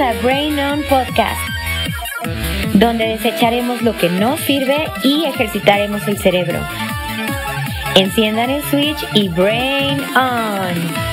A Brain On Podcast, donde desecharemos lo que no sirve y ejercitaremos el cerebro. Enciendan el switch y Brain On.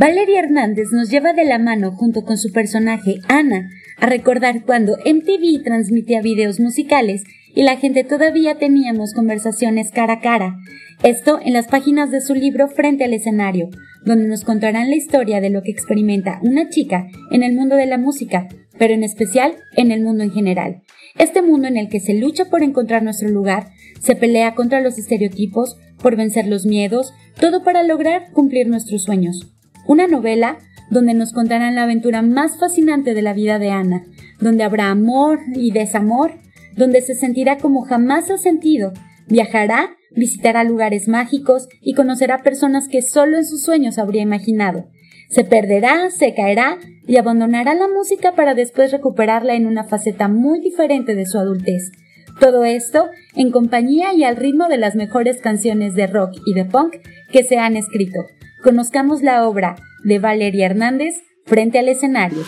Valeria Hernández nos lleva de la mano junto con su personaje Ana a recordar cuando MTV transmitía videos musicales y la gente todavía teníamos conversaciones cara a cara. Esto en las páginas de su libro Frente al escenario, donde nos contarán la historia de lo que experimenta una chica en el mundo de la música, pero en especial en el mundo en general. Este mundo en el que se lucha por encontrar nuestro lugar, se pelea contra los estereotipos, por vencer los miedos, todo para lograr cumplir nuestros sueños. Una novela donde nos contarán la aventura más fascinante de la vida de Ana, donde habrá amor y desamor, donde se sentirá como jamás ha sentido, viajará, visitará lugares mágicos y conocerá personas que solo en sus sueños habría imaginado. Se perderá, se caerá y abandonará la música para después recuperarla en una faceta muy diferente de su adultez. Todo esto en compañía y al ritmo de las mejores canciones de rock y de punk que se han escrito. Conozcamos la obra de Valeria Hernández frente al escenario.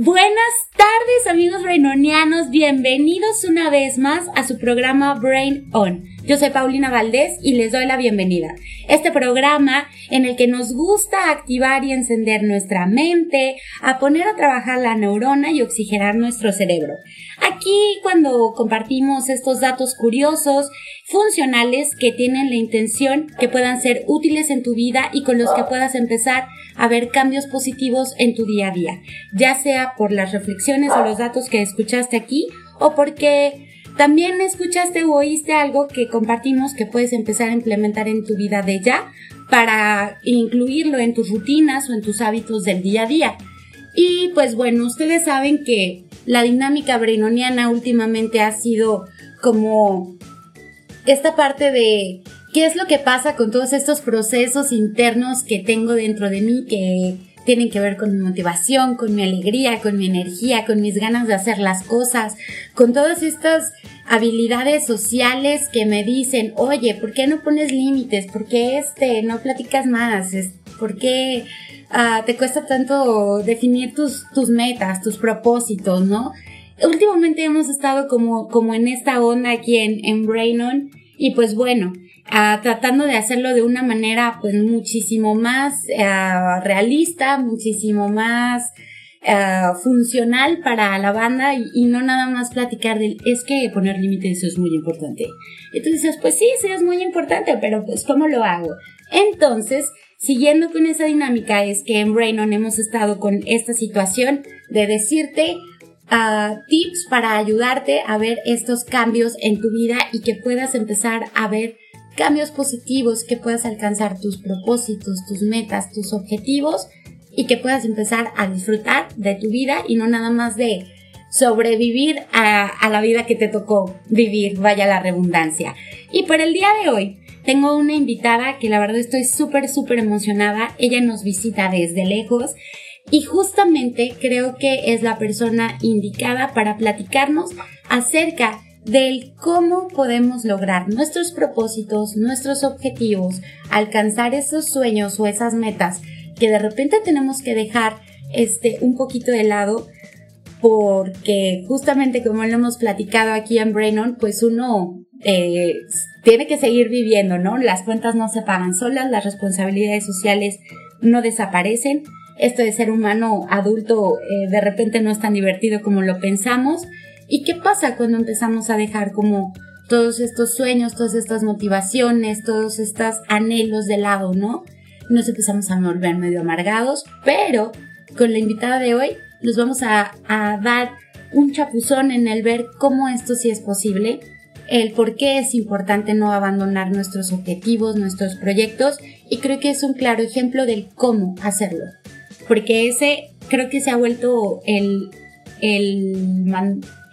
Buenas tardes amigos brainonianos, bienvenidos una vez más a su programa Brain On. Yo soy Paulina Valdés y les doy la bienvenida. Este programa en el que nos gusta activar y encender nuestra mente, a poner a trabajar la neurona y oxigenar nuestro cerebro. Aquí cuando compartimos estos datos curiosos, funcionales que tienen la intención que puedan ser útiles en tu vida y con los que puedas empezar a ver cambios positivos en tu día a día, ya sea por las reflexiones o los datos que escuchaste aquí o porque también escuchaste o oíste algo que compartimos que puedes empezar a implementar en tu vida de ya para incluirlo en tus rutinas o en tus hábitos del día a día. Y pues bueno, ustedes saben que la dinámica brenoniana últimamente ha sido como esta parte de qué es lo que pasa con todos estos procesos internos que tengo dentro de mí que tienen que ver con mi motivación, con mi alegría, con mi energía, con mis ganas de hacer las cosas, con todas estas habilidades sociales que me dicen, oye, ¿por qué no pones límites? ¿Por qué este, no platicas más? ¿Por qué ah, te cuesta tanto definir tus, tus metas, tus propósitos, no? Últimamente hemos estado como, como en esta onda aquí en, en Brainon y pues bueno, tratando de hacerlo de una manera pues muchísimo más eh, realista, muchísimo más eh, funcional para la banda y, no nada más platicar del es que poner límites es muy importante. Entonces pues sí, sí es muy importante, pero pues ¿cómo lo hago? Entonces, siguiendo con esa dinámica es que en Brainon hemos estado con esta situación de decirte uh, tips para ayudarte a ver estos cambios en tu vida y que puedas empezar a ver cambios positivos, que puedas alcanzar tus propósitos, tus metas, tus objetivos y que puedas empezar a disfrutar de tu vida y no nada más de sobrevivir a, a, la vida que te tocó vivir, vaya la redundancia. Y por el día de hoy tengo una invitada que la verdad estoy súper, súper emocionada. Ella nos visita desde lejos y justamente creo que es la persona indicada para platicarnos acerca del cómo podemos lograr nuestros propósitos, nuestros objetivos, alcanzar esos sueños o esas metas que de repente tenemos que dejar este un poquito de lado porque justamente como lo hemos platicado aquí en Brainon, pues uno eh, tiene que seguir viviendo, ¿no? Las cuentas no se pagan solas, las responsabilidades sociales no desaparecen. Esto de ser humano adulto eh, de repente no es tan divertido como lo pensamos ¿Y qué pasa cuando empezamos a dejar como todos estos sueños, todas estas motivaciones, todos estos anhelos de lado, ¿no? Nos empezamos a volver medio amargados, pero con la invitada de hoy nos vamos a, a dar un chapuzón en el ver cómo esto sí es posible, el por qué es importante no abandonar nuestros objetivos, nuestros proyectos, y creo que es un claro ejemplo del cómo hacerlo. Porque ese creo que se ha vuelto el, el,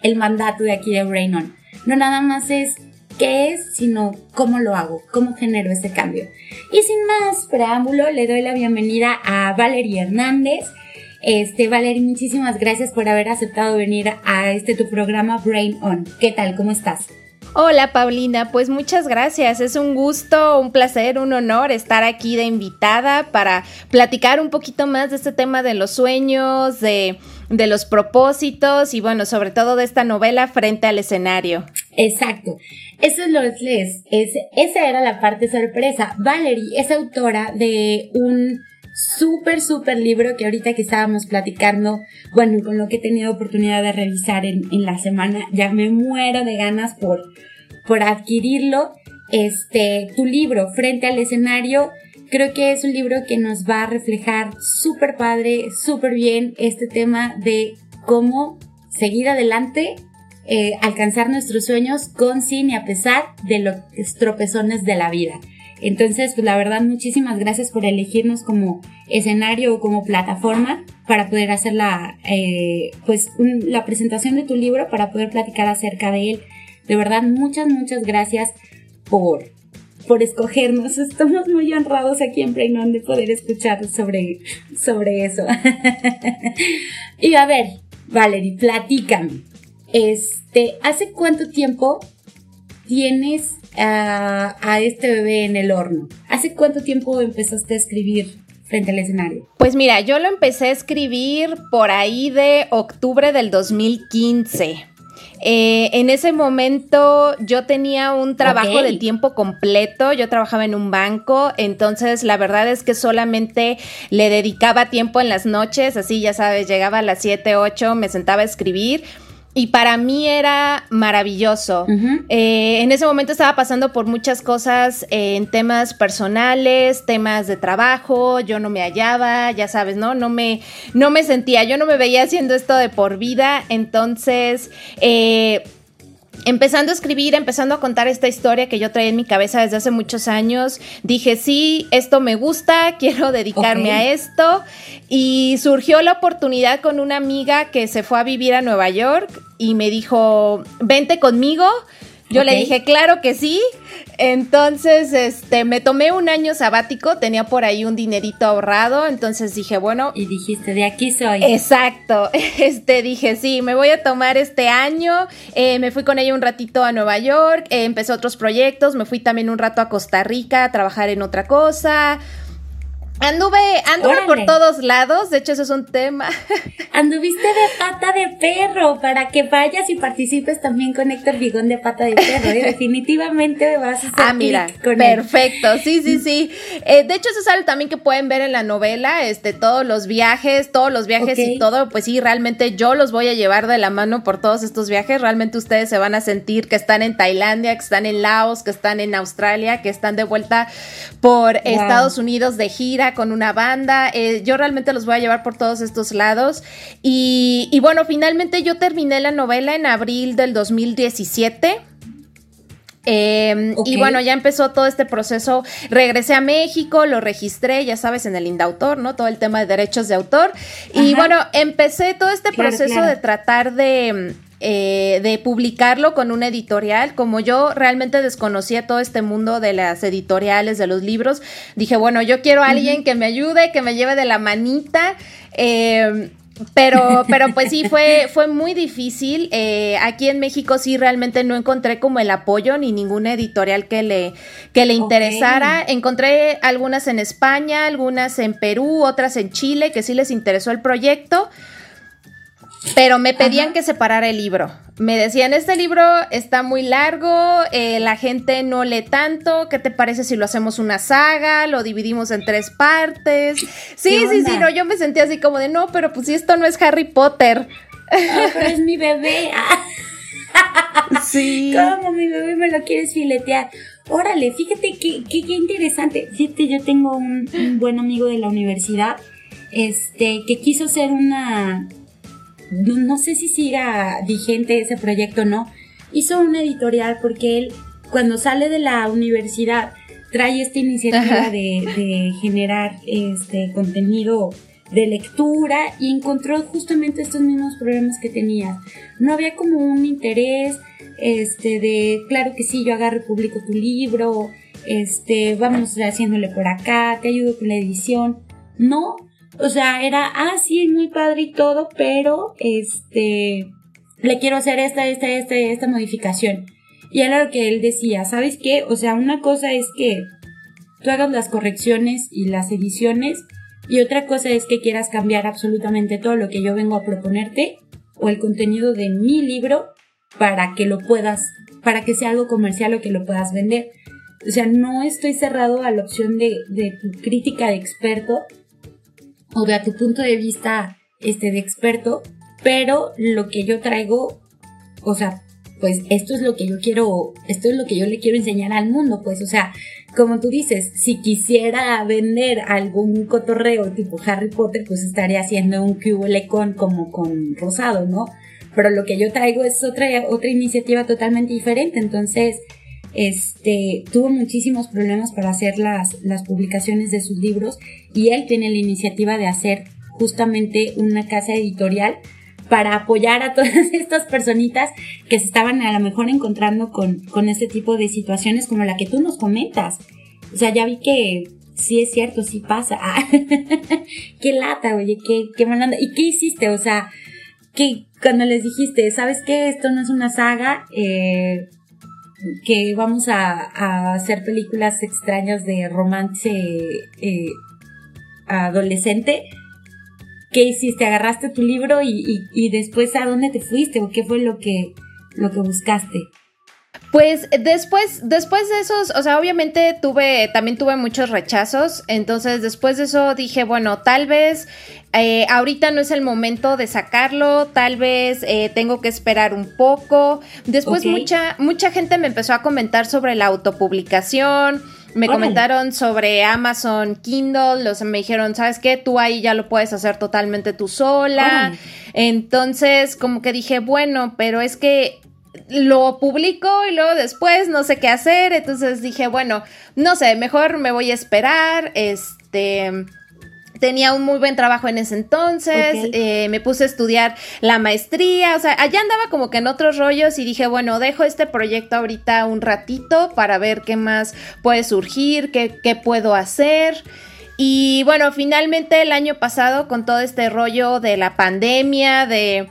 el mandato de aquí de Brain On. No nada más es qué es, sino cómo lo hago, cómo genero ese cambio. Y sin más preámbulo, le doy la bienvenida a Valerie Hernández. Este, Valerie, muchísimas gracias por haber aceptado venir a este tu programa Brain On. ¿Qué tal? ¿Cómo estás? Hola Paulina, pues muchas gracias. Es un gusto, un placer, un honor estar aquí de invitada para platicar un poquito más de este tema de los sueños, de, los propósitos y bueno, sobre todo de esta novela frente al escenario. Exacto. Eso es lo es, esa era la parte sorpresa. Valerie es autora de un súper, súper libro que ahorita que estábamos platicando, bueno, con lo que he tenido oportunidad de revisar en, la semana, ya me muero de ganas por, por adquirirlo. Este, tu libro, Frente al escenario, creo que es un libro que nos va a reflejar súper padre, súper bien este tema de cómo seguir adelante, eh, alcanzar nuestros sueños con, sin y a pesar de los tropezones de la vida. Entonces, pues la verdad, muchísimas gracias por elegirnos como escenario o como plataforma para poder hacer la, eh, pues, la presentación de tu libro, para poder platicar acerca de él. De verdad, muchas, muchas gracias por, por escogernos. Estamos muy honrados aquí en Preinon de poder escuchar sobre, sobre eso. y a ver, Valerie, platícame. Este, ¿hace cuánto tiempo tienes a, este bebé en el horno? ¿Hace cuánto tiempo empezaste a escribir frente al escenario? Pues mira, yo lo empecé a escribir por ahí de octubre del 2015. Eh, en ese momento yo tenía un trabajo de tiempo completo, yo trabajaba en un banco, entonces la verdad es que solamente le dedicaba tiempo en las noches, así ya sabes, llegaba a las 7, 8, me sentaba a escribir y para mí era maravilloso. Eh, en ese momento estaba pasando por muchas cosas eh, en temas personales, temas de trabajo, yo no me hallaba, ya sabes, ¿no? No me, no me sentía, yo no me veía haciendo esto de por vida, entonces... Eh, empezando a escribir, empezando a contar esta historia que yo traía en mi cabeza desde hace muchos años, dije, sí, esto me gusta, quiero dedicarme a esto. Y surgió la oportunidad con una amiga que se fue a vivir a Nueva York y me dijo, vente conmigo. Yo le dije, claro que sí. Entonces, este, me tomé un año sabático, tenía por ahí un dinerito ahorrado, entonces dije, bueno. Y dijiste, de aquí soy. Exacto. Este, dije, sí, me voy a tomar este año. Eh, me fui con ella un ratito a Nueva York, eh, empecé otros proyectos, me fui también un rato a Costa Rica a trabajar en otra cosa. Anduve, anduve por todos lados, de hecho eso es un tema. Anduviste de pata de perro para que vayas y participes también con Héctor Vigón de pata de perro. ¿eh? Definitivamente vas a Ah, mira, perfecto, sí, sí, sí. Eh, de hecho eso es algo también que pueden ver en la novela, este, todos los viajes, todos los viajes y todo, pues sí, realmente yo los voy a llevar de la mano por todos estos viajes. Realmente ustedes se van a sentir que están en Tailandia, que están en Laos, que están en Australia, que están de vuelta por Estados Unidos de gira con una banda. Eh, yo realmente los voy a llevar por todos estos lados. Y, bueno, finalmente yo terminé la novela en abril del 2017. Em, y bueno, ya empezó todo este proceso. Regresé a México, lo registré, ya sabes, en el Indautor, ¿no? Todo el tema de derechos de autor. Y bueno, empecé todo este proceso de tratar de, eh, de publicarlo con una editorial. Como yo realmente desconocía todo este mundo de las editoriales, de los libros, dije, bueno, yo quiero a alguien que me ayude, que me lleve de la manita. Eh, pero, pero pues sí, fue, fue muy difícil. Eh, aquí en México sí realmente no encontré como el apoyo ni ninguna editorial que le, que le interesara. Encontré algunas en España, algunas en Perú, otras en Chile, que sí les interesó el proyecto. Pero me pedían que separara el libro. Me decían, este libro está muy largo, eh, la gente no lee tanto, ¿qué te parece si lo hacemos una saga? Lo dividimos en tres partes. Sí, sí, sí, no, yo me sentía así como de, no, pero pues si esto no es Harry Potter. pero es mi bebé. sí. ¿Cómo mi bebé me lo quieres filetear? Órale, fíjate qué, qué, interesante. Fíjate, yo tengo un, un buen amigo de la universidad este, que quiso hacer una no, sé si siga vigente ese proyecto o no, hizo una editorial porque él cuando sale de la universidad trae esta iniciativa de, generar este contenido de lectura y encontró justamente estos mismos problemas que tenía. No había como un interés, este, de, claro que sí, yo agarro y publico tu libro, este, vamos haciéndole por acá, te ayudo con la edición. No, o sea, era, ah, sí, muy padre y todo, pero, este, le quiero hacer esta, esta, esta, esta modificación. Y era lo que él decía, ¿sabes qué? O sea, una cosa es que tú hagas las correcciones y las ediciones y otra cosa es que quieras cambiar absolutamente todo lo que yo vengo a proponerte o el contenido de mi libro para que lo puedas, para que sea algo comercial o que lo puedas vender. O sea, no estoy cerrado a la opción de, de tu crítica de experto o de a tu punto de vista este, de experto, pero lo que yo traigo, o sea, pues esto es lo que yo quiero, esto es lo que yo le quiero enseñar al mundo, pues, o sea, como tú dices, si quisiera vender algún cotorreo tipo Harry Potter, pues estaría haciendo un QL con como con Rosado, ¿no? Pero lo que yo traigo es otra, otra iniciativa totalmente diferente, entonces, este, tuvo muchísimos problemas para hacer las, las publicaciones de sus libros y él tiene la iniciativa de hacer justamente una casa editorial para apoyar a todas estas personitas que se estaban a lo mejor encontrando con, con este tipo de situaciones como la que tú nos comentas. O sea, ya vi que sí es cierto, sí pasa. qué lata, oye, qué, qué malanda. ¿Y qué hiciste? O sea, que cuando les dijiste, ¿sabes qué? Esto no es una saga, eh, que vamos a, hacer películas extrañas de romance eh, adolescente. ¿Qué hiciste? ¿Agarraste tu libro y, y, después a dónde te fuiste? ¿O qué fue lo que, lo que buscaste? Pues después, después de esos, o sea, obviamente tuve, también tuve muchos rechazos, entonces después de eso dije, bueno, tal vez eh, ahorita no es el momento de sacarlo, tal vez eh, tengo que esperar un poco. Después mucha, mucha gente me empezó a comentar sobre la autopublicación, me comentaron sobre Amazon Kindle, los, me dijeron, ¿sabes qué? Tú ahí ya lo puedes hacer totalmente tú sola. Entonces, como que dije, bueno, pero es que lo publico y luego después no sé qué hacer, entonces dije, bueno, no sé, mejor me voy a esperar, este... Tenía un muy buen trabajo en ese entonces, eh, me puse a estudiar la maestría, o sea, allá andaba como que en otros rollos y dije, bueno, dejo este proyecto ahorita un ratito para ver qué más puede surgir, qué, qué puedo hacer. Y bueno, finalmente el año pasado con todo este rollo de la pandemia, de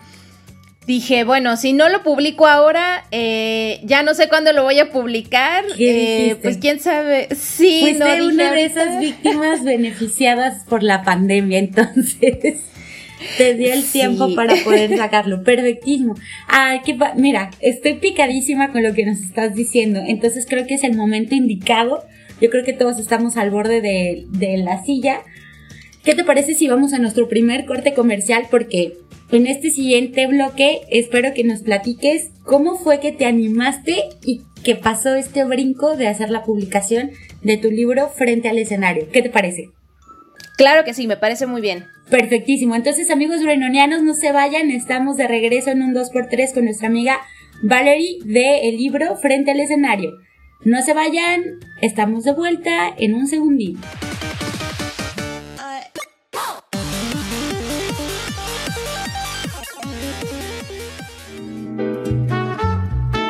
dije, bueno, si no lo publico ahora, eh, ya no sé cuándo lo voy a publicar. Eh, pues quién sabe. Sí, Fuiste no, una de esas víctimas beneficiadas por la pandemia, entonces. Te dio el tiempo para poder sacarlo. Perfectísimo. Ay, qué mira, estoy picadísima con lo que nos estás diciendo. Entonces creo que es el momento indicado. Yo creo que todos estamos al borde de, de la silla. ¿Qué te parece si vamos a nuestro primer corte comercial? Porque en este siguiente bloque espero que nos platiques cómo fue que te animaste y que pasó este brinco de hacer la publicación de tu libro frente al escenario. ¿Qué te parece? Claro que sí, me parece muy bien. Perfectísimo. Entonces, amigos renonianos, no se vayan. Estamos de regreso en un 2x3 con nuestra amiga Valerie de el libro Frente al escenario. No se vayan, estamos de vuelta en un segundito.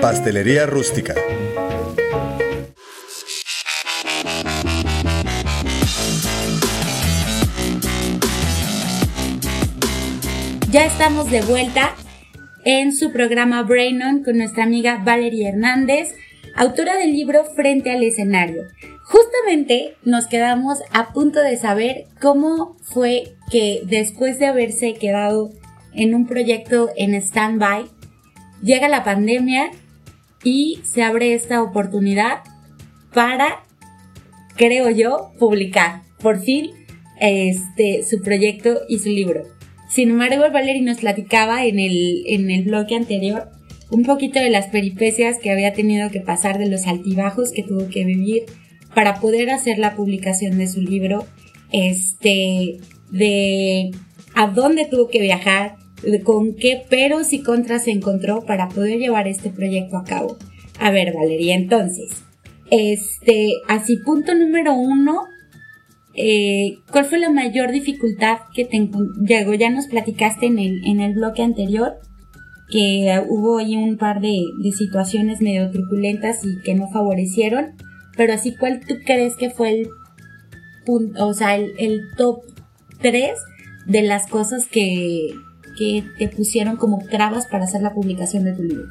Pastelería Rústica. Ya estamos de vuelta en su programa Brain On con nuestra amiga Valeria Hernández, autora del libro Frente al escenario. Justamente nos quedamos a punto de saber cómo fue que después de haberse quedado en un proyecto en stand-by. Llega la pandemia y se abre esta oportunidad para, creo yo, publicar por fin este, su proyecto y su libro. Sin embargo, Valerie nos platicaba en el, en el bloque anterior un poquito de las peripecias que había tenido que pasar, de los altibajos que tuvo que vivir para poder hacer la publicación de su libro, este, de a dónde tuvo que viajar, con qué peros y contras se encontró para poder llevar este proyecto a cabo. A ver, Valeria, entonces, este, así punto número uno, eh, ¿cuál fue la mayor dificultad que te llegó? Ya nos platicaste en el, en el bloque anterior que hubo ahí un par de, situaciones medio truculentas y que no favorecieron, pero así, ¿cuál tú crees que fue el punto, o sea, el, el top 3 de las cosas que, que te pusieron como trabas para hacer la publicación de tu libro?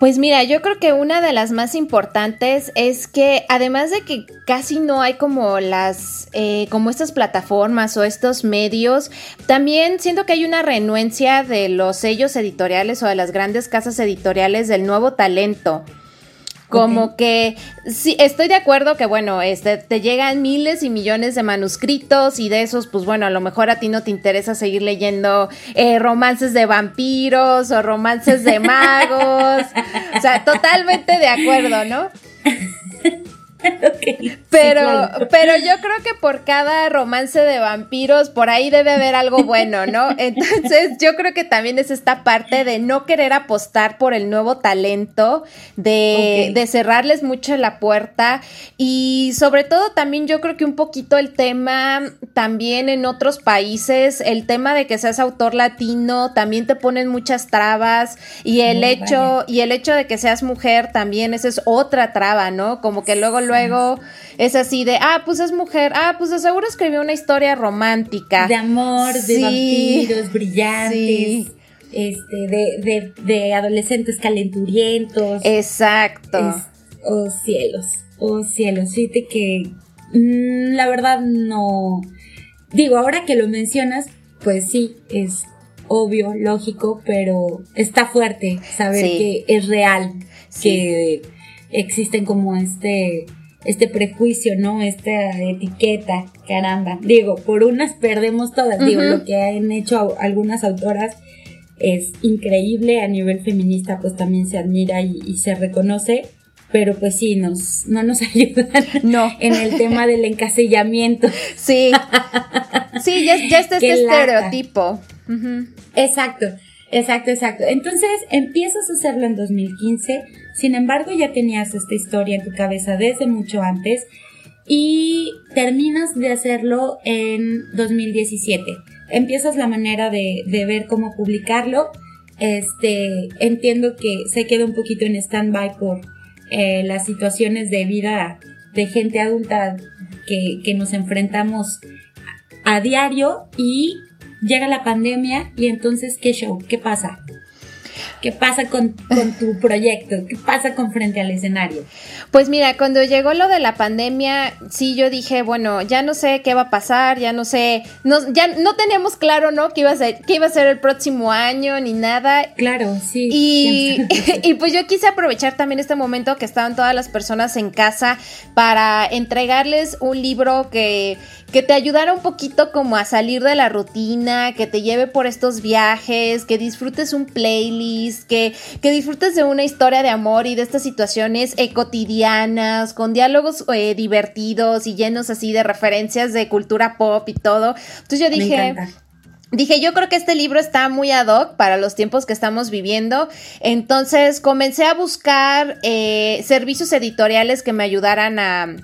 Pues mira, yo creo que una de las más importantes es que además de que casi no hay como las, eh, como estas plataformas o estos medios, también siento que hay una renuencia de los sellos editoriales o de las grandes casas editoriales del nuevo talento. Como que sí, estoy de acuerdo que, bueno, este, te llegan miles y millones de manuscritos y de esos, pues bueno, a lo mejor a ti no te interesa seguir leyendo eh, romances de vampiros o romances de magos. o sea, totalmente de acuerdo, ¿no? Pero, pero yo creo que por cada romance de vampiros, por ahí debe haber algo bueno, ¿no? Entonces, yo creo que también es esta parte de no querer apostar por el nuevo talento, de, de cerrarles mucho la puerta y sobre todo también yo creo que un poquito el tema también en otros países, el tema de que seas autor latino, también te ponen muchas trabas y el hecho, y el hecho de que seas mujer también, esa es otra traba, ¿no? Como que luego, luego luego es así de, ah, pues es mujer, ah, pues de seguro escribió una historia romántica. De amor, de vampiros brillantes. Este, de, de, adolescentes calenturientos. Exacto. oh cielos, oh cielos, fíjate que mm, la verdad no. Digo, ahora que lo mencionas, pues sí, es obvio, lógico, pero está fuerte saber que es real, que existen como este este prejuicio, ¿no? Esta etiqueta, caramba. Digo, por unas perdemos todas. Digo, lo que han hecho algunas autoras es increíble a nivel feminista, pues también se admira y, se reconoce. Pero pues sí, nos, no nos ayudan no. en el tema del encasillamiento. Sí. Sí, ya, ya está este estereotipo. Exacto. Exacto, exacto. Entonces empiezas a hacerlo en 2015, sin embargo ya tenías esta historia en tu cabeza desde mucho antes y terminas de hacerlo en 2017. Empiezas la manera de, ver cómo publicarlo. Este, entiendo que se queda un poquito en stand-by por eh, las situaciones de vida de gente adulta que, que nos enfrentamos a diario y llega la pandemia y entonces, ¿qué show? ¿Qué pasa? ¿Qué pasa con, tu proyecto? ¿Qué pasa con frente al escenario? Pues mira, cuando llegó lo de la pandemia, sí, yo dije, bueno, ya no sé qué va a pasar, ya no sé, no, ya no teníamos claro, ¿no? ¿Qué iba a ser, qué iba a ser el próximo año ni nada. Claro, sí. Y, y pues yo quise aprovechar también este momento que estaban todas las personas en casa para entregarles un libro que, que te ayudara un poquito como a salir de la rutina, que te lleve por estos viajes, que disfrutes un playlist que, disfrutes de una historia de amor y de estas situaciones eh, cotidianas, con diálogos eh, divertidos y llenos así de referencias de cultura pop y todo. Entonces yo dije... Dije, yo creo que este libro está muy ad hoc para los tiempos que estamos viviendo. Entonces comencé a buscar eh, servicios editoriales que me ayudaran a,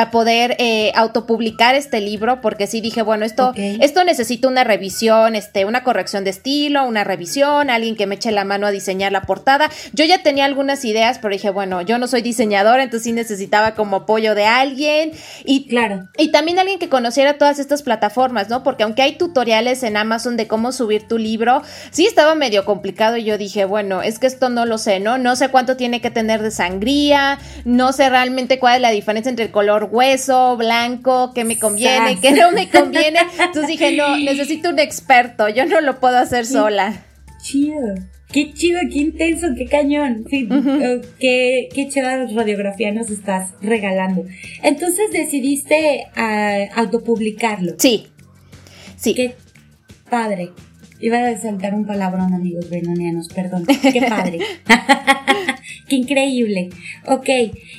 a poder eh, autopublicar este libro porque sí dije, bueno, esto, esto necesita una revisión, este, una corrección de estilo, una revisión, alguien que me eche la mano a diseñar la portada. Yo ya tenía algunas ideas, pero dije, bueno, yo no soy diseñadora, entonces sí necesitaba como apoyo de alguien y, claro. y también alguien que conociera todas estas plataformas, ¿no? Porque aunque hay tutoriales en Amazon de cómo subir tu libro, sí estaba medio complicado y yo dije, bueno, es que esto no lo sé, ¿no? No sé cuánto tiene que tener de sangría, no sé realmente cuál es la diferencia entre el color hueso, blanco, qué me conviene, qué no me conviene. Entonces dije, no, necesito un experto, yo no lo puedo hacer sola. Chido. Qué chido, qué intenso, qué cañón. Sí, uh, qué, qué chida radiografía nos estás regalando. Entonces decidiste uh, autopublicarlo. Sí. Sí. Qué padre. Iba a saltar un palabrón, amigos benonianos, perdón. Qué padre. Qué increíble. Ok.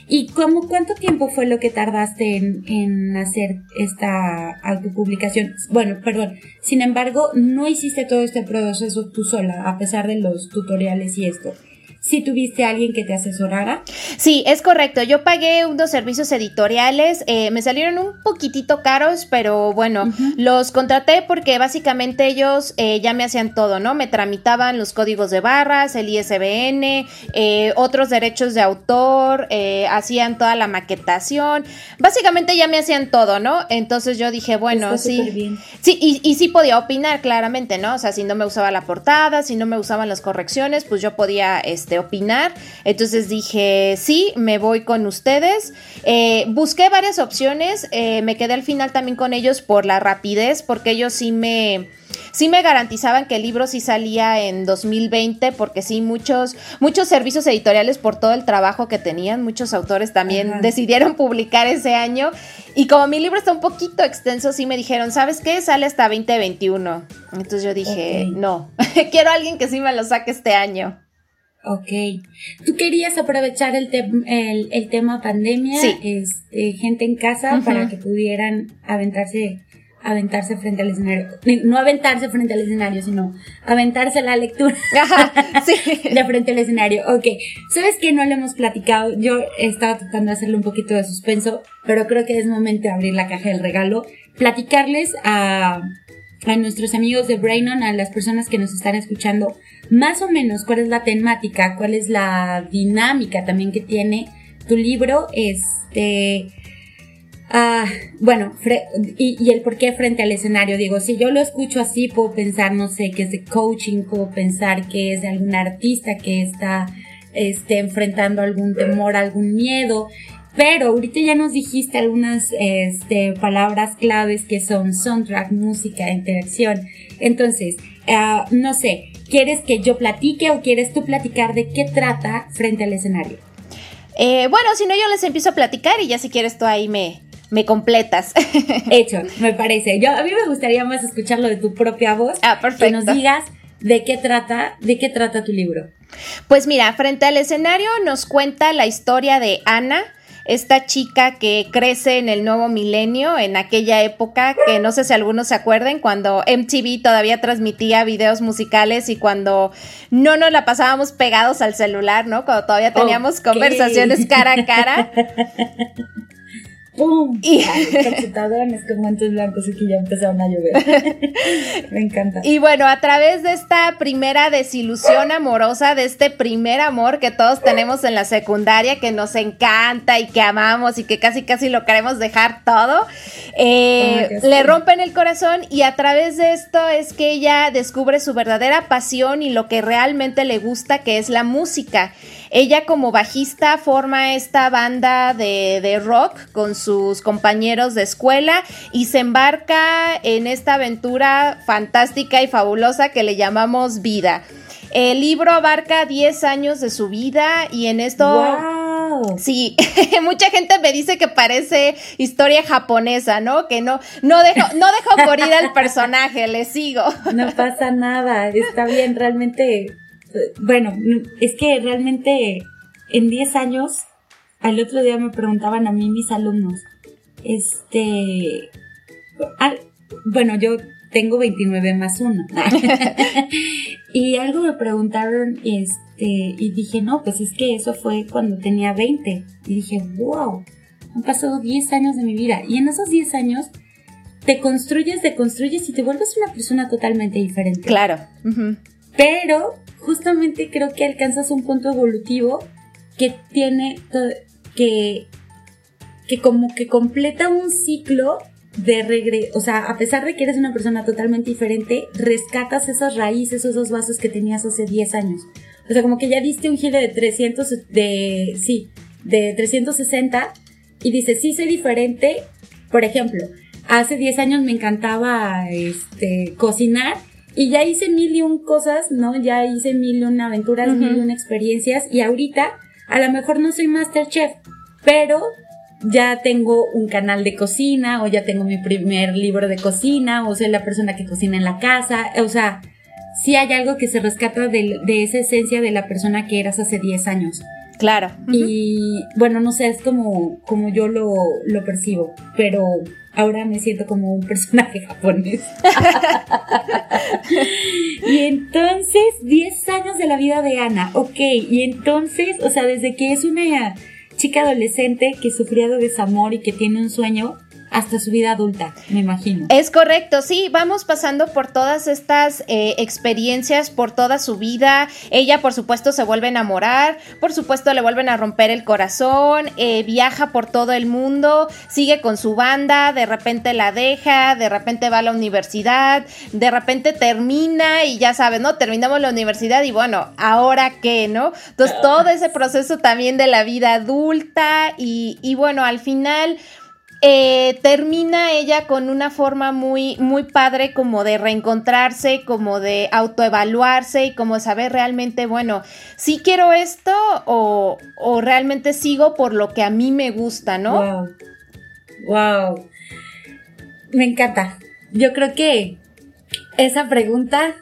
¿Y cómo, cuánto tiempo fue lo que tardaste en, en hacer esta autopublicación? Bueno, perdón. Sin embargo, no hiciste todo este proceso tú sola, a pesar de los tutoriales y esto si tuviste a alguien que te asesorara. Sí, es correcto. Yo pagué unos servicios editoriales, eh, me salieron un poquitito caros, pero bueno, los contraté porque básicamente ellos eh, ya me hacían todo, ¿no? Me tramitaban los códigos de barras, el ISBN, eh, otros derechos de autor, hacían toda la maquetación, básicamente ya me hacían todo, ¿no? Entonces yo dije, bueno, sí. Sí, y, y sí podía opinar claramente, ¿no? O sea, si no me usaba la portada, si no me usaban las correcciones, pues yo podía, este, opinar. Entonces dije, sí, me voy con ustedes. Eh, busqué varias opciones, eh, me quedé al final también con ellos por la rapidez, porque ellos sí me sí me garantizaban que el libro sí salía en 2020 porque sí muchos muchos servicios editoriales por todo el trabajo que tenían, muchos autores también decidieron publicar ese año y como mi libro está un poquito extenso, sí me dijeron, ¿sabes qué? Sale hasta 2021. Entonces yo dije, no, quiero a alguien que sí me lo saque este año. Ok. ¿Tú querías aprovechar el, el, tema pandemia? Sí. Este, gente en casa para que pudieran aventarse aventarse frente al escenario. No aventarse frente al escenario, sino aventarse la lectura sí. de frente al escenario. Ok. ¿Sabes que no lo hemos platicado? Yo estaba tratando de hacerle un poquito de suspenso, pero creo que es momento de abrir la caja del regalo. Platicarles a, a nuestros amigos de Brainon, a las personas que nos están escuchando, más o menos cuál es la temática, cuál es la dinámica también que tiene tu libro, este, ah, bueno, y, el por qué frente al escenario. Digo, si yo lo escucho así, puedo pensar, no sé, que es de coaching, puedo pensar que es de algún artista que está este, enfrentando algún temor, algún miedo. Pero ahorita ya nos dijiste algunas este, palabras claves que son soundtrack, música, interacción. Entonces, ah, no sé, ¿Quieres que yo platique o quieres tú platicar de qué trata frente al escenario? Eh, bueno, si no, yo les empiezo a platicar y ya si quieres tú ahí me, me completas. Hecho, me parece. Yo, a mí me gustaría más escucharlo de tu propia voz. Ah, perfecto. Que nos digas de qué trata, de qué trata tu libro. Pues mira, frente al escenario nos cuenta la historia de Ana, esta chica que crece en el nuevo milenio, en aquella época que no sé si algunos se acuerden, cuando MTV todavía transmitía videos musicales y cuando no nos la pasábamos pegados al celular, ¿no? Cuando todavía teníamos conversaciones cara a cara. ¡Pum! Y con blancos y que ya empezaron a llover. Me encanta. Y bueno, a través de esta primera desilusión amorosa, de este primer amor que todos tenemos en la secundaria, que nos encanta y que amamos y que casi casi lo queremos dejar todo, eh, le rompen el corazón y a través de esto es que ella descubre su verdadera pasión y lo que realmente le gusta, que es la música. Ella como bajista forma esta banda de, de rock con sus compañeros de escuela y se embarca en esta aventura fantástica y fabulosa que le llamamos vida. El libro abarca 10 años de su vida y en esto... Wow. Sí, mucha gente me dice que parece historia japonesa, ¿no? Que no, no dejo, no dejo morir al personaje, le sigo. No pasa nada, está bien, realmente bueno, es que realmente en 10 años, al otro día me preguntaban a mí mis alumnos, este, bueno, yo tengo 29 más 1. y algo me preguntaron, este, y dije, no, pues es que eso fue cuando tenía 20. Y dije, wow, han pasado 10 años de mi vida. Y en esos 10 años te construyes, te construyes y te vuelves una persona totalmente diferente. Claro. Pero justamente creo que alcanzas un punto evolutivo que tiene que que como que completa un ciclo de regreso, o sea, a pesar de que eres una persona totalmente diferente, rescatas esas raíces, esos vasos que tenías hace 10 años. O sea, como que ya diste un giro de 300, de, sí, de 360 y dice, sí soy diferente. Por ejemplo, hace 10 años me encantaba este, cocinar y ya hice mil y un cosas, ¿no? Ya hice mil y un aventuras, mil y un experiencias y ahorita a lo mejor no soy master chef, pero ya tengo un canal de cocina o ya tengo mi primer libro de cocina o soy la persona que cocina en la casa, o sea, sí hay algo que se rescata de, esa esencia de la persona que eras hace 10 años. Claro. Y bueno, no sé, es como, como yo lo, lo percibo, pero ahora me siento como un personaje japonés. y entonces, 10 años de la vida de Ana, ok, y entonces, o sea, desde que es una chica adolescente que sufrió de desamor y que tiene un sueño, hasta su vida adulta, me imagino. Es correcto, sí, vamos pasando por todas estas eh, experiencias, por toda su vida. Ella, por supuesto, se vuelve a enamorar, por supuesto, le vuelven a romper el corazón, eh, viaja por todo el mundo, sigue con su banda, de repente la deja, de repente va a la universidad, de repente termina y ya sabes, ¿no? Terminamos la universidad y bueno, ¿ahora qué, no? Entonces, todo ese proceso también de la vida adulta y, y bueno, al final eh, termina ella con una forma muy, muy padre como de reencontrarse, como de autoevaluarse y como saber realmente, bueno, si quiero esto o, o, realmente sigo por lo que a mí me gusta, ¿no? Wow. Wow. Me encanta. Yo creo que esa pregunta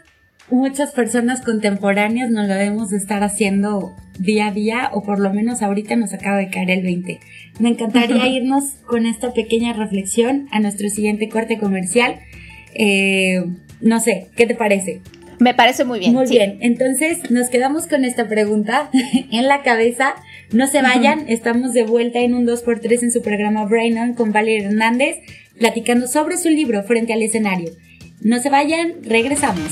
muchas personas contemporáneas nos lo debemos de estar haciendo día a día o por lo menos ahorita nos acaba de caer el 20. Me encantaría irnos con esta pequeña reflexión a nuestro siguiente corte comercial. Eh, no sé, ¿qué te parece? Me parece muy bien. Muy bien, entonces nos quedamos con esta pregunta en la cabeza. No se vayan, estamos de vuelta en un 2x3 en su programa Brain On con Valeria Hernández, platicando sobre su libro Frente al escenario. No se vayan, regresamos.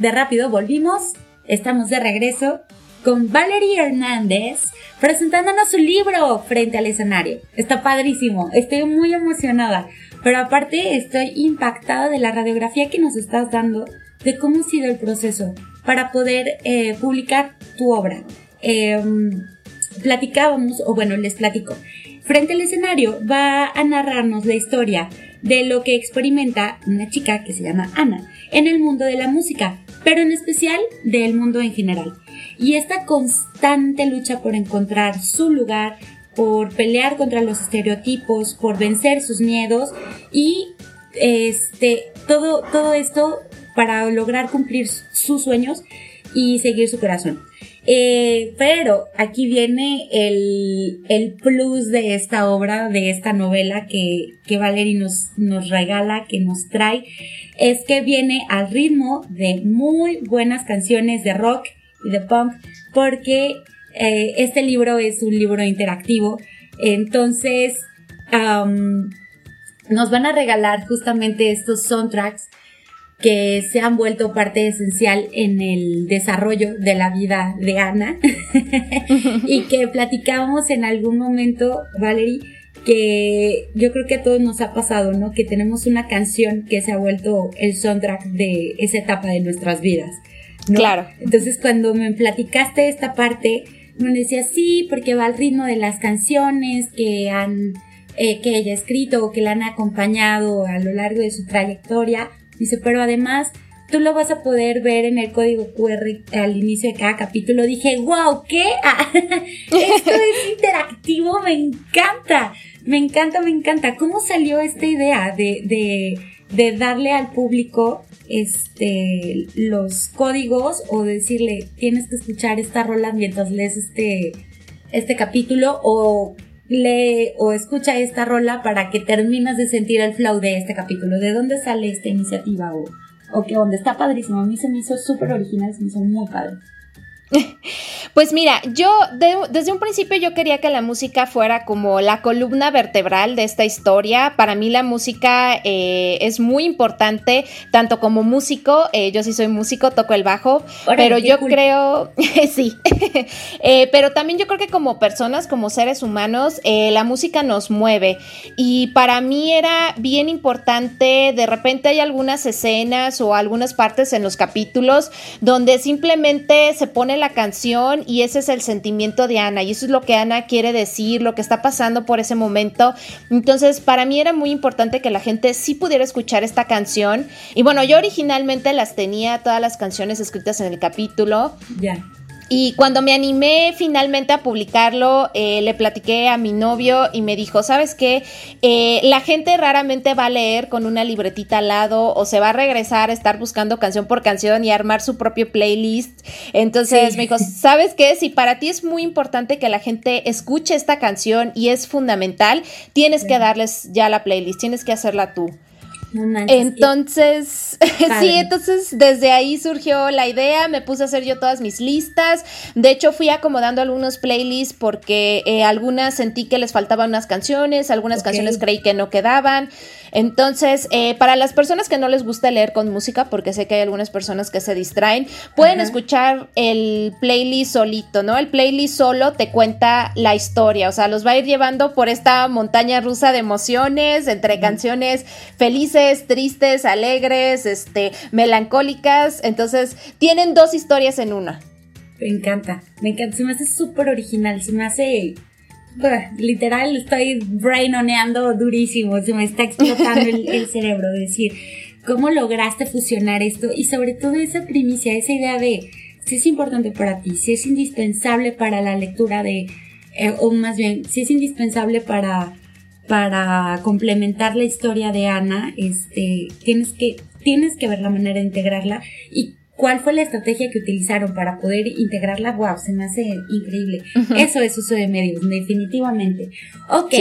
De rápido volvimos, estamos de regreso con Valerie Hernández presentándonos su libro frente al escenario. Está padrísimo, estoy muy emocionada, pero aparte estoy impactada de la radiografía que nos estás dando de cómo ha sido el proceso para poder eh, publicar tu obra. Em, platicábamos, o bueno, les platico. Frente al escenario va a narrarnos la historia de lo que experimenta una chica que se llama Ana en el mundo de la música, pero en especial del mundo en general. Y esta constante lucha por encontrar su lugar, por pelear contra los estereotipos, por vencer sus miedos y este todo todo esto para lograr cumplir sus sueños y seguir su corazón. Eh, pero aquí viene el, el, plus de esta obra, de esta novela que, que Valerie nos, nos regala, que nos trae, es que viene al ritmo de muy buenas canciones de rock y de punk, porque eh, este libro es un libro interactivo. Entonces, nos van a regalar justamente estos soundtracks que se han vuelto parte esencial en el desarrollo de la vida de Ana y que platicamos en algún momento, Valerie, que yo creo que a todos nos ha pasado, ¿no? Que tenemos una canción que se ha vuelto el soundtrack de esa etapa de nuestras vidas. Claro. Entonces cuando me platicaste esta parte, me decía, sí, porque va al ritmo de las canciones que han, eh, que ella ha escrito o que la han acompañado a lo largo de su trayectoria Dice, pero además tú lo vas a poder ver en el código QR al inicio de cada capítulo. Dije, wow, ¿qué? Ah, esto es interactivo, me encanta, me encanta, me encanta. ¿Cómo salió esta idea de, de, de darle al público este los códigos o decirle tienes que escuchar esta rola mientras lees este este capítulo o lee o escucha esta rola para que termines de sentir el flow de este capítulo. ¿De dónde sale esta iniciativa o, o qué onda? Está padrísimo. A mí se me hizo súper original, se me hizo muy padre. Pues mira, yo desde un principio yo quería que la música fuera como la columna vertebral de esta historia. Para mí la música eh, es muy importante, tanto como músico, eh, yo sí soy músico, toco el bajo, pero yo creo, sí, eh, pero también yo creo que como personas, como seres humanos, la música nos mueve. Y para mí era bien importante, de repente hay algunas escenas o algunas partes en los capítulos donde simplemente se pone la canción y ese es el sentimiento de Ana y eso es lo que Ana quiere decir, lo que está pasando por ese momento. Entonces, para mí era muy importante que la gente sí pudiera escuchar esta canción. Y bueno, yo originalmente las tenía todas las canciones escritas en el capítulo. Ya. Y cuando me animé finalmente a publicarlo, eh, le platiqué a mi novio y me dijo, ¿sabes qué? Eh, la gente raramente va a leer con una libretita al lado o se va a regresar a estar buscando canción por canción y armar su propio playlist. Entonces me dijo, ¿sabes qué? Si para ti es muy importante que la gente escuche esta canción y es fundamental, tienes que darles ya la playlist, tienes que hacerla tú entonces, sí, entonces desde ahí surgió la idea, me puse a hacer yo todas mis listas, de hecho fui acomodando algunos playlists porque eh, algunas sentí que les faltaban unas canciones, algunas canciones creí que no quedaban, entonces eh, para las personas que no les gusta leer con música, porque sé que hay algunas personas que se distraen, pueden escuchar el playlist solito, ¿no? El playlist solo te cuenta la historia, o sea, los va a ir llevando por esta montaña rusa de emociones, entre canciones felices, tristes, alegres, este, melancólicas. Entonces, tienen dos historias en una. Me encanta, me encanta. Se me hace súper original, se me hace literal estoy brainoneando durísimo, se me está explotando el, cerebro, decir, ¿cómo lograste fusionar esto? Y sobre todo esa primicia, esa idea de si es importante para ti, si es indispensable para la lectura de, eh, o más bien, si es indispensable para para complementar la historia de Ana, este, tienes que, tienes que ver la manera de integrarla y cuál fue la estrategia que utilizaron para poder integrarla. Wow, se me hace increíble. Eso es uso de medios, definitivamente. Ok,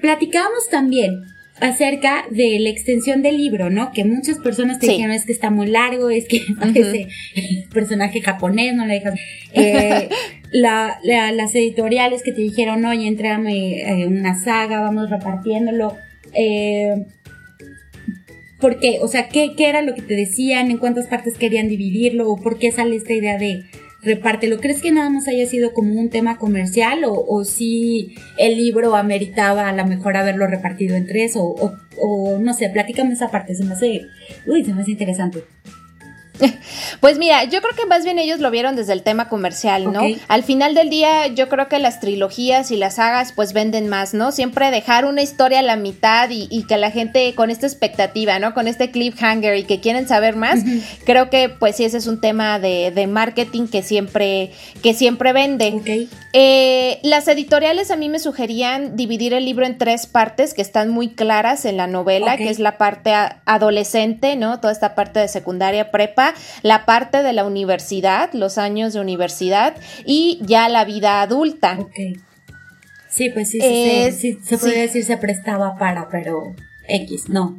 platicábamos también acerca de la extensión del libro, ¿no? Que muchas personas te dijeron es que está muy largo, es que parece personaje japonés, no le dejas. Eh, la, las editoriales que te dijeron, oye, entrame eh, una saga, vamos repartiéndolo. Eh, ¿Por qué? O sea, ¿qué, ¿qué era lo que te decían? ¿En cuántas partes querían dividirlo? ¿O por qué sale esta idea de repártelo? ¿Crees que nada más haya sido como un tema comercial o, o si el libro ameritaba a lo mejor haberlo repartido en tres o, o, o no sé, platícame esa parte, se me hace, uy, se me hace interesante. Pues mira, yo creo que más bien ellos lo vieron desde el tema comercial, ¿no? Al final del día, yo creo que las trilogías y las sagas pues venden más, ¿no? Siempre dejar una historia a la mitad y, que la gente con esta expectativa, ¿no? Con este cliffhanger y que quieren saber más, creo que pues sí, ese es un tema de, marketing que siempre, que siempre vende. Eh, las editoriales a mí me sugerían dividir el libro en tres partes que están muy claras en la novela, que es la parte adolescente, ¿no? Toda esta parte de secundaria prepa la parte de la universidad, los años de universidad y ya la vida adulta. Sí, pues sí, sí, sí, se puede decir se prestaba para, pero X, no.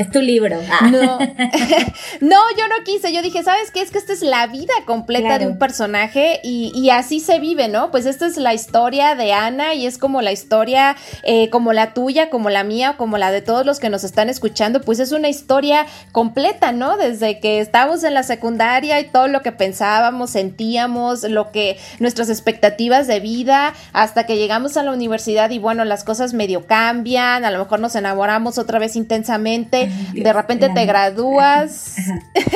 Es tu libro. Ah. No. no, yo no quise. Yo dije, ¿sabes qué? Es que esta es la vida completa de un personaje y, así se vive, ¿no? Pues esta es la historia de Ana y es como la historia, eh, como la tuya, como la mía, como la de todos los que nos están escuchando. Pues es una historia completa, ¿no? Desde que estábamos en la secundaria y todo lo que pensábamos, sentíamos, lo que nuestras expectativas de vida, hasta que llegamos a la universidad y bueno, las cosas medio cambian, a lo mejor nos enamoramos otra vez intensamente de repente te gradúas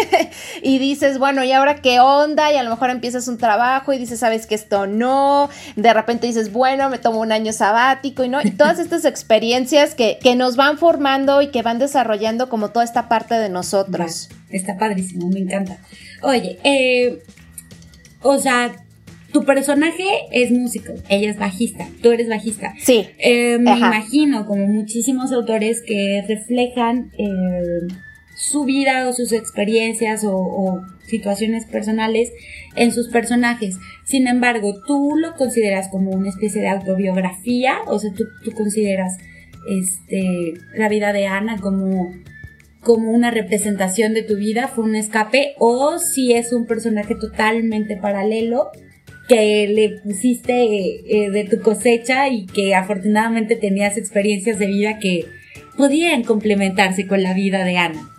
y dices, bueno, ¿y ahora qué onda? Y a lo mejor empiezas un trabajo y dices, sabes que esto no. De repente dices, bueno, me tomo un año sabático y no. Y todas estas experiencias que, nos van formando y que van desarrollando como toda esta parte de nosotros. está padrísimo, me encanta. Oye, eh, o sea, tu personaje es músico, ella es bajista, tú eres bajista. Sí. Eh, me imagino, como muchísimos autores que reflejan eh, su vida o sus experiencias o, situaciones personales en sus personajes. Sin embargo, tú lo consideras como una especie de autobiografía, o sea, tú, tú consideras este, la vida de Ana como, como una representación de tu vida, fue un escape, o si es un personaje totalmente paralelo que le pusiste eh, de tu cosecha y que afortunadamente tenías experiencias de vida que podían complementarse con la vida de Ana.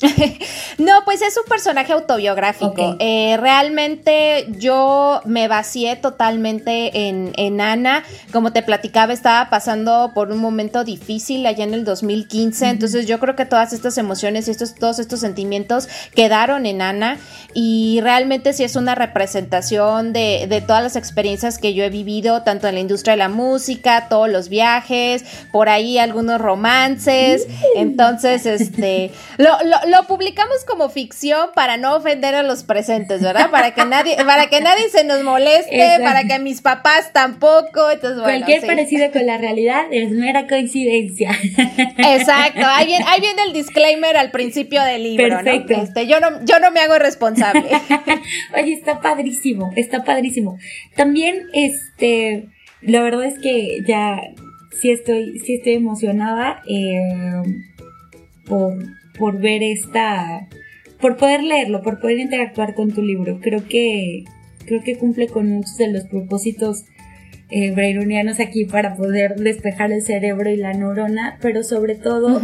no, pues es un personaje autobiográfico. Eh, realmente yo me vacié totalmente en, en, Ana. Como te platicaba, estaba pasando por un momento difícil allá en el 2015. Entonces yo creo que todas estas emociones y estos, todos estos sentimientos quedaron en Ana. Y realmente sí es una representación de, de todas las experiencias que yo he vivido, tanto en la industria de la música, todos los viajes, por ahí algunos romances. Entonces, este, lo, lo lo publicamos como ficción para no ofender a los presentes, ¿verdad? Para que nadie, para que nadie se nos moleste, para que mis papás tampoco. Entonces, bueno, Cualquier parecido con la realidad es mera coincidencia. Exacto. Ahí viene, el disclaimer al principio del libro, Perfecto. ¿no? Este, yo no, yo no me hago responsable. Oye, está padrísimo, está padrísimo. También, este, la verdad es que ya sí estoy, sí estoy emocionada eh, por por ver esta, por poder leerlo, por poder interactuar con tu libro. Creo que, creo que cumple con muchos de los propósitos eh, aquí para poder despejar el cerebro y la neurona, pero sobre todo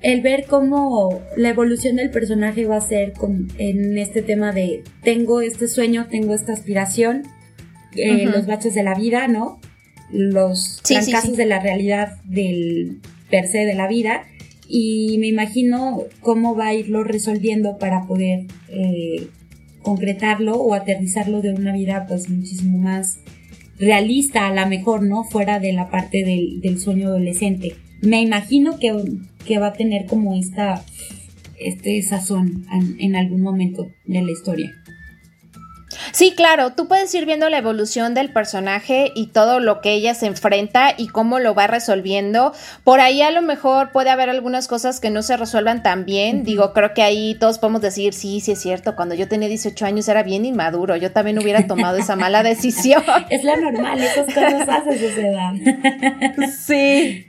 el ver cómo la evolución del personaje va a ser en este tema de tengo este sueño, tengo esta aspiración, eh, los baches de la vida, ¿no? Los sí, de la realidad del per se de la vida y me imagino cómo va a irlo resolviendo para poder eh, concretarlo o aterrizarlo de una vida pues muchísimo más realista a lo mejor, ¿no? Fuera de la parte del, del sueño adolescente. Me imagino que, que, va a tener como esta, este sazón en algún momento de la historia. Sí, claro, tú puedes ir viendo la evolución del personaje y todo lo que ella se enfrenta y cómo lo va resolviendo. Por ahí a lo mejor puede haber algunas cosas que no se resuelvan tan bien. Digo, creo que ahí todos podemos decir, sí, sí es cierto, cuando yo tenía 18 años era bien inmaduro, yo también hubiera tomado esa mala decisión. es la normal, esas cosas hacen su edad. sí.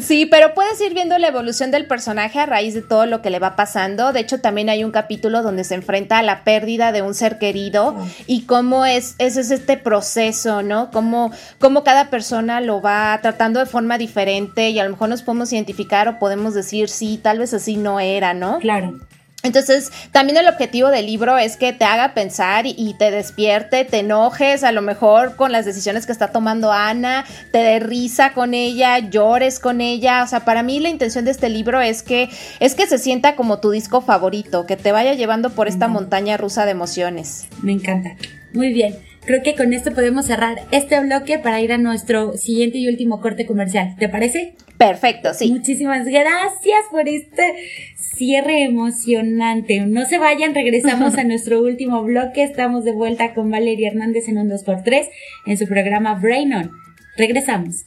Sí, pero puedes ir viendo la evolución del personaje a raíz de todo lo que le va pasando. De hecho, también hay un capítulo donde se enfrenta a la pérdida de un ser querido y cómo es, ese es este proceso, ¿no? Cómo, cómo cada persona lo va tratando de forma diferente y a lo mejor nos podemos identificar o podemos decir, sí, tal vez así no era, ¿no? Claro. Entonces, también el objetivo del libro es que te haga pensar y, te despierte, te enojes a lo mejor con las decisiones que está tomando Ana, te dé risa con ella, llores con ella. O sea, para mí la intención de este libro es que es que se sienta como tu disco favorito, que te vaya llevando por esta montaña rusa de emociones. Me encanta. Muy bien. Creo que con esto podemos cerrar este bloque para ir a nuestro siguiente y último corte comercial. ¿Te parece? Perfecto, sí. Muchísimas gracias por este cierre emocionante. No se vayan, regresamos a nuestro último bloque. Estamos de vuelta con Valeria Hernández en un 2x3 en su programa Brain On. Regresamos.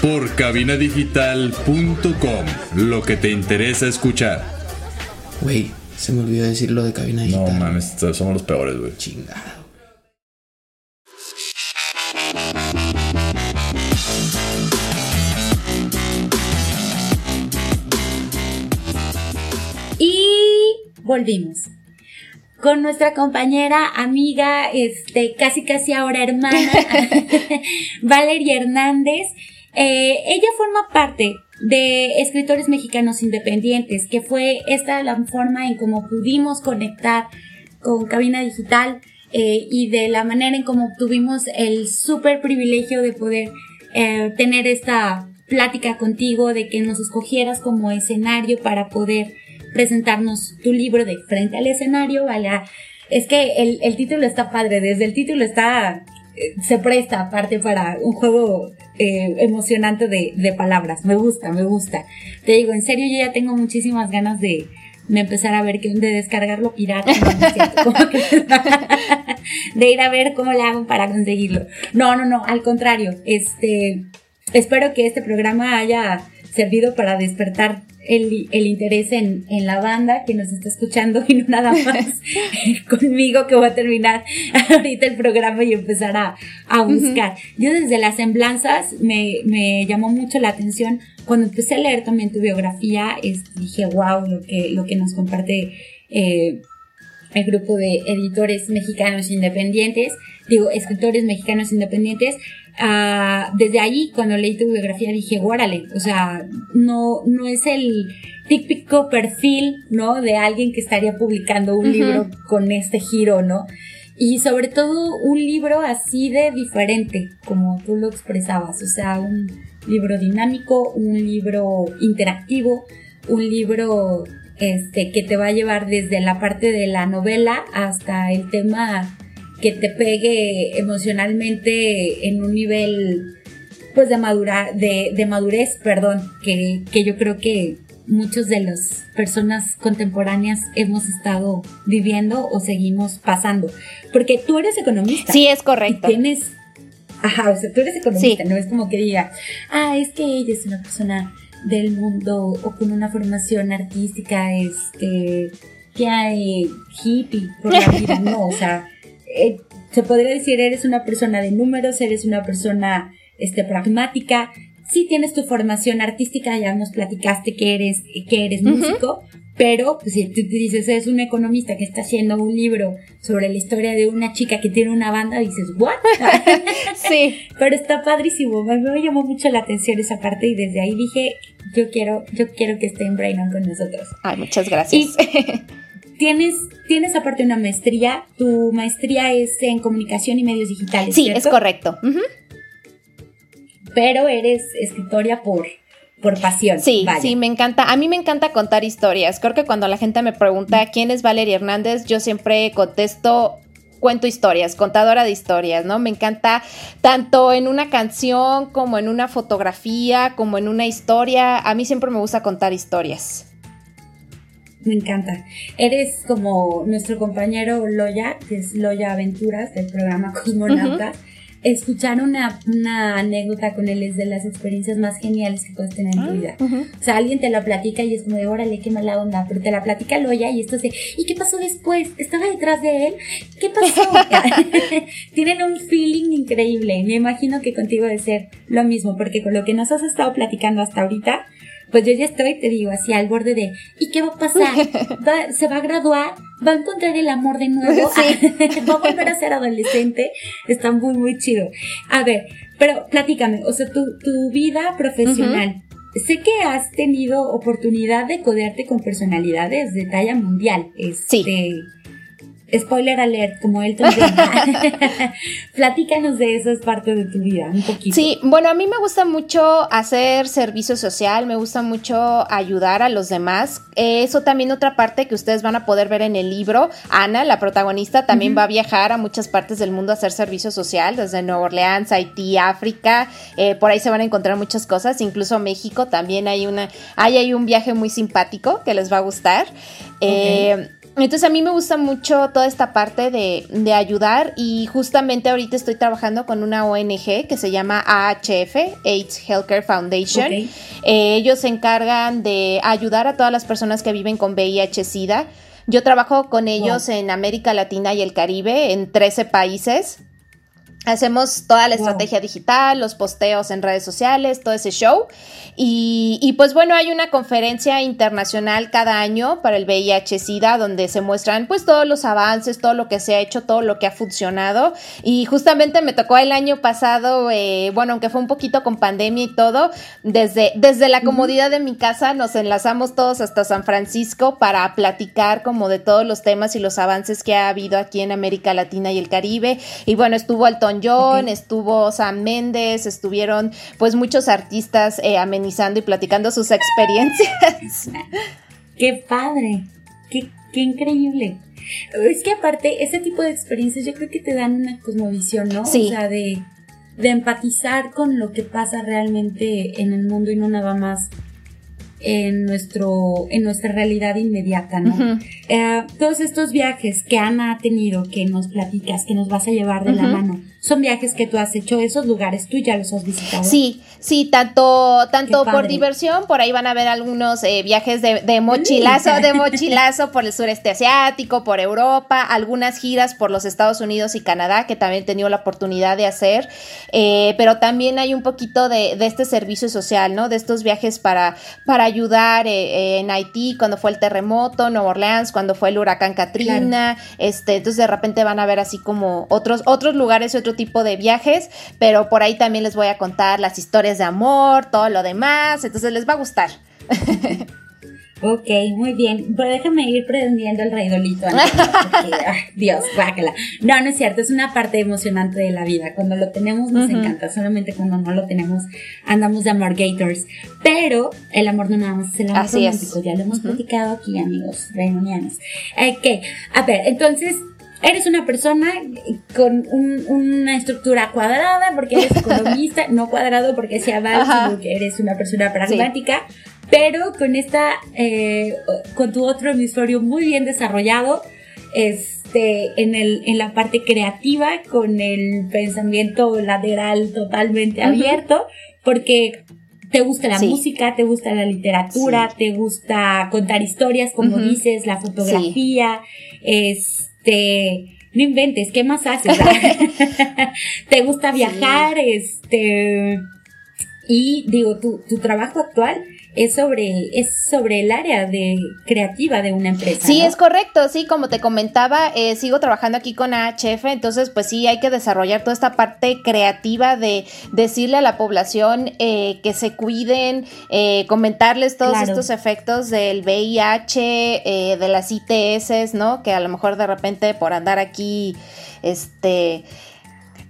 por cabinadigital.com. Lo que te interesa escuchar. Güey, se me olvidó decir lo de cabina digital. No mames, somos los peores, güey. Chingado. Y volvimos con nuestra compañera, amiga, este, casi casi ahora hermana, Valeria Hernández. Eh, ella forma parte de Escritores Mexicanos Independientes, que fue esta la forma en cómo pudimos conectar con Cabina Digital eh, y de la manera en cómo obtuvimos el súper privilegio de poder eh, tener esta plática contigo, de que nos escogieras como escenario para poder presentarnos tu libro de frente al escenario. Es que el, el título está padre, desde el título está, se presta aparte para un juego eh, emocionante de, de, palabras. Me gusta, me gusta. Te digo, en serio, yo ya tengo muchísimas ganas de, de empezar a ver, que, de descargarlo pirata. de ir a ver cómo le hago para conseguirlo. No, no, no, al contrario. Este, espero que este programa haya servido para despertar el, el interés en, en, la banda que nos está escuchando y no nada más conmigo que voy a terminar ahorita el programa y empezar a, a buscar. Yo desde las semblanzas me, me llamó mucho la atención. Cuando empecé a leer también tu biografía, es, dije, wow, lo que, lo que nos comparte eh, el grupo de editores mexicanos independientes, digo, escritores mexicanos independientes, uh, desde ahí, cuando leí tu biografía, dije, órale, o sea, no, no es el típico perfil, ¿no? De alguien que estaría publicando un libro con este giro, ¿no? Y sobre todo un libro así de diferente, como tú lo expresabas, o sea, un libro dinámico, un libro interactivo, un libro este, que te va a llevar desde la parte de la novela hasta el tema que te pegue emocionalmente en un nivel pues de madura, de, de madurez, perdón, que, que yo creo que muchos de las personas contemporáneas hemos estado viviendo o seguimos pasando. Porque tú eres economista. Sí, es correcto. tienes, ajá, o sea, tú eres economista, no es como que diga, ah, es que ella es una persona del mundo o con una formación artística, este, que hay hippie por la vida, no, o sea, eh, se podría decir, eres una persona de números, eres una persona este, pragmática, sí tienes tu formación artística, ya nos platicaste que eres, que eres músico, pero pues, si tú dices, es un economista que está haciendo un libro sobre la historia de una chica que tiene una banda, dices, ¿what? sí. Pero está padrísimo, me, me, llamó mucho la atención esa parte y desde ahí dije, yo quiero, yo quiero que esté en Brain On con nosotros. Ay, muchas gracias. tienes, tienes aparte una maestría, tu maestría es en comunicación y medios digitales. Sí, ¿cierto? es correcto. Uh -huh. Pero eres escritoria por, por pasión. Sí, vaya. sí, me encanta. A mí me encanta contar historias. Creo que cuando la gente me pregunta quién es Valeria Hernández, yo siempre contesto cuento historias, contadora de historias, ¿no? Me encanta tanto en una canción como en una fotografía, como en una historia. A mí siempre me gusta contar historias. Me encanta. Eres como nuestro compañero Loya, que es Loya Aventuras del programa Cosmonauta. Uh -huh. Escuchar una, una, anécdota con él es de las experiencias más geniales que puedes tener en tu vida. Uh -huh. O sea, alguien te la platica y es como de, órale, qué mala onda, pero te la platica Loya y esto es de, ¿y qué pasó después? ¿Estaba detrás de él? ¿Qué pasó? Tienen un feeling increíble. Me imagino que contigo debe ser lo mismo, porque con lo que nos has estado platicando hasta ahorita, pues yo ya estoy, te digo, así al borde de, ¿y qué va a pasar? ¿Va, ¿Se va a graduar? ¿Va a encontrar el amor de nuevo? Sí. ¿Va a volver a ser adolescente? Está muy, muy chido. A ver, pero platícame, o sea, tu, tu vida profesional. Uh -huh. Sé que has tenido oportunidad de codearte con personalidades de talla mundial. Este, sí. Spoiler alert, como él también. Platícanos de eso, es parte de tu vida, un poquito. Sí, bueno, a mí me gusta mucho hacer servicio social, me gusta mucho ayudar a los demás. Eso también otra parte que ustedes van a poder ver en el libro. Ana, la protagonista, también uh -huh. va a viajar a muchas partes del mundo a hacer servicio social, desde Nueva Orleans, Haití, África. Eh, por ahí se van a encontrar muchas cosas, incluso México también hay una, hay, hay un viaje muy simpático que les va a gustar. Okay. Eh, entonces a mí me gusta mucho toda esta parte de, de, ayudar y justamente ahorita estoy trabajando con una ONG que se llama AHF, AIDS Healthcare Foundation. Okay. Eh, ellos se encargan de ayudar a todas las personas que viven con VIH-Sida. Yo trabajo con ellos wow. en América Latina y el Caribe, en 13 países. Hacemos toda la estrategia digital, los posteos en redes sociales, todo ese show. Y, pues bueno, hay una conferencia internacional cada año para el VIH-Sida donde se muestran pues todos los avances, todo lo que se ha hecho, todo lo que ha funcionado. Y justamente me tocó el año pasado, eh, bueno, aunque fue un poquito con pandemia y todo, desde, desde la comodidad de mi casa nos enlazamos todos hasta San Francisco para platicar como de todos los temas y los avances que ha habido aquí en América Latina y el Caribe. Y bueno, estuvo Elton John, estuvo Sam Méndez, estuvieron pues muchos artistas eh, y platicando sus experiencias. ¡Qué padre! ¡Qué, qué increíble! Es que aparte, ese tipo de experiencias yo creo que te dan una cosmovisión, ¿no? Sí. O sea, de, de empatizar con lo que pasa realmente en el mundo y no nada más en nuestro en nuestra realidad inmediata, ¿no? Eh, todos estos viajes que Ana ha tenido, que nos platicas, que nos vas a llevar de la mano, son viajes que tú has hecho, esos lugares tú ya los has visitado. Sí, sí, tanto, tanto por diversión, por ahí van a ver algunos eh, viajes de, mochilazo, de mochilazo por el sureste asiático, por Europa, algunas giras por los Estados Unidos y Canadá, que también he tenido la oportunidad de hacer, eh, pero también hay un poquito de, este servicio social, ¿no? De estos viajes para, para ayudar eh, en Haití cuando fue el terremoto, Nueva Orleans cuando fue el huracán Katrina, este, entonces de repente van a ver así como otros, otros lugares y otros tipo de viajes, pero por ahí también les voy a contar las historias de amor, todo lo demás, entonces les va a gustar. Ok, muy bien. Pero déjame ir prendiendo el raidolito. Dios, bájala. No, no es cierto. Es una parte emocionante de la vida. Cuando lo tenemos nos encanta. Solamente cuando no lo tenemos andamos de amor gators. Pero el amor no nada más es el amor romántico. Ya lo hemos platicado aquí, amigos reunianos. Ok, a ver, entonces eres una persona con una estructura cuadrada porque eres economista, no cuadrado porque sea mal, sino que eres una persona pragmática, pero con esta, eh, con tu otro hemisferio muy bien desarrollado, este, en, el, en la parte creativa, con el pensamiento lateral totalmente abierto, porque te gusta la música, te gusta la literatura, te gusta contar historias, como dices, la fotografía, es este, no inventes, ¿qué más haces? ¿Te gusta viajar? Este, y digo, tu, tu trabajo actual es sobre, es sobre el área de creativa de una empresa. Sí, es correcto, sí, como te comentaba, eh, sigo trabajando aquí con AHF, entonces pues sí hay que desarrollar toda esta parte creativa de decirle a la población eh, que se cuiden, eh, comentarles todos estos efectos del VIH, de las ITS, ¿no? Que a lo mejor de repente por andar aquí, este